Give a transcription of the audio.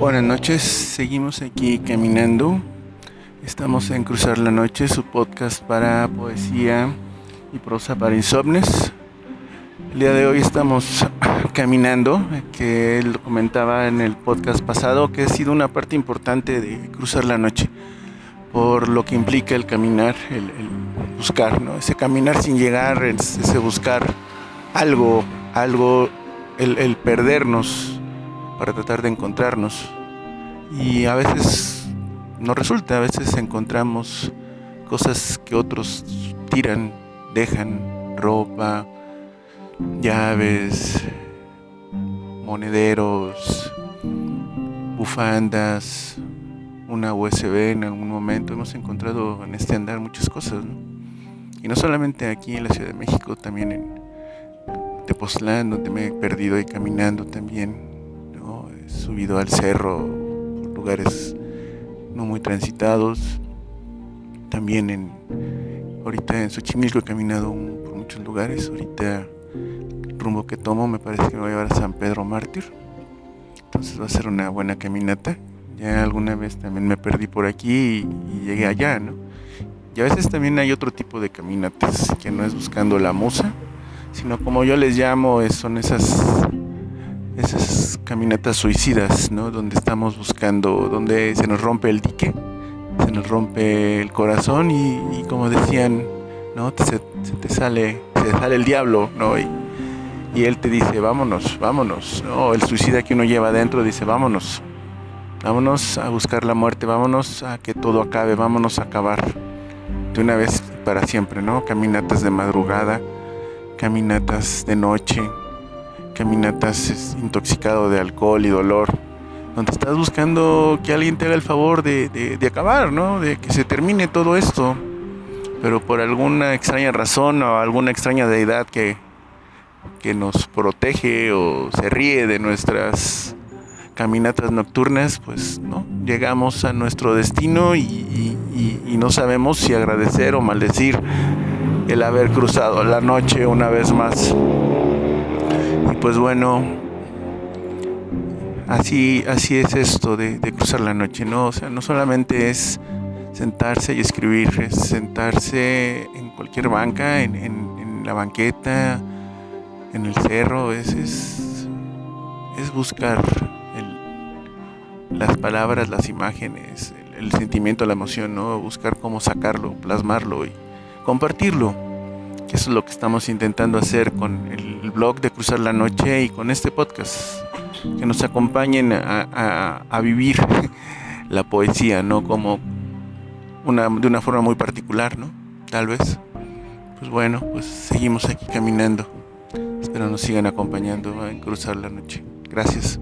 Buenas noches, seguimos aquí caminando. Estamos en Cruzar la Noche, su podcast para poesía y prosa para insomnes. El día de hoy estamos caminando, que él comentaba en el podcast pasado, que ha sido una parte importante de Cruzar la Noche, por lo que implica el caminar, el, buscar, ¿no? ese caminar sin llegar, ese buscar algo, algo, el perdernos para tratar de encontrarnos. Y a veces no resulta, a veces encontramos cosas que otros tiran, dejan, ropa, llaves, monederos, bufandas, una USB en algún momento. Hemos encontrado en este andar muchas cosas, Y no solamente aquí en la Ciudad de México, también en Tepoztlán, donde me he perdido ahí caminando también subido al cerro por lugares no muy transitados. También en ahorita en Xochimilco he caminado por muchos lugares. Ahorita el rumbo que tomo me parece que me va a llevar a San Pedro Mártir. Entonces va a ser una buena caminata. Ya alguna vez también me perdí por aquí y, llegué allá, ¿no? Y a veces también hay otro tipo de caminatas que no es buscando la musa, sino como yo les llamo, son esas esas caminatas suicidas, ¿no? Donde estamos buscando, donde se nos rompe el dique, se nos rompe el corazón y, como decían, ¿no? se, te sale, se sale el diablo, ¿no? Y, él te dice, vámonos, vámonos, ¿no? El suicida que uno lleva adentro dice, vámonos, vámonos a buscar la muerte, vámonos a que todo acabe, vámonos a acabar de una vez para siempre, ¿no? Caminatas de madrugada, caminatas de noche, caminatas intoxicado de alcohol y dolor, donde estás buscando que alguien te haga el favor de, acabar, ¿no? De que se termine todo esto, pero por alguna extraña razón o alguna extraña deidad que, que nos protege o se ríe de nuestras caminatas nocturnas, pues no llegamos a nuestro destino y, no sabemos si agradecer o maldecir el haber cruzado la noche una vez más pues bueno, así, así es esto de, cruzar la noche, ¿no? O sea, no solamente es sentarse y escribir, es sentarse en cualquier banca, en, la banqueta, en el cerro, es, es, buscar las palabras, las imágenes, el, sentimiento, la emoción, ¿no? Buscar cómo sacarlo, plasmarlo y compartirlo eso es lo que estamos intentando hacer con el blog de Cruzar la Noche y con este podcast. Que nos acompañen a, vivir la poesía, ¿no? Como una, de una forma muy particular, ¿no? Tal vez. Pues bueno, pues seguimos aquí caminando. Espero nos sigan acompañando en Cruzar la Noche. Gracias.